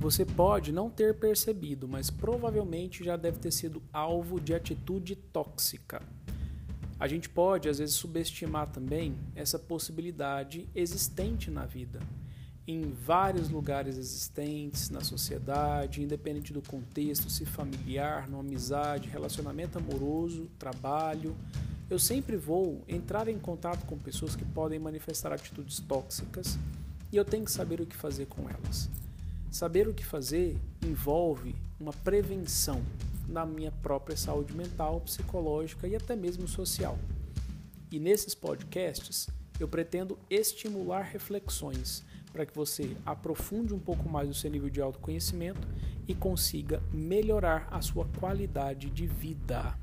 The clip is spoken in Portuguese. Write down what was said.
Você pode não ter percebido, mas provavelmente já deve ter sido alvo de atitude tóxica. A gente pode, às vezes, subestimar também essa possibilidade existente na vida, em vários lugares existentes na sociedade, independente do contexto, se familiar, numa amizade, relacionamento amoroso, trabalho. Eu sempre vou entrar em contato com pessoas que podem manifestar atitudes tóxicas e eu tenho que saber o que fazer com elas. Saber o que fazer envolve uma prevenção na minha própria saúde mental, psicológica e até mesmo social. E nesses podcasts eu pretendo estimular reflexões para que você aprofunde um pouco mais o seu nível de autoconhecimento e consiga melhorar a sua qualidade de vida.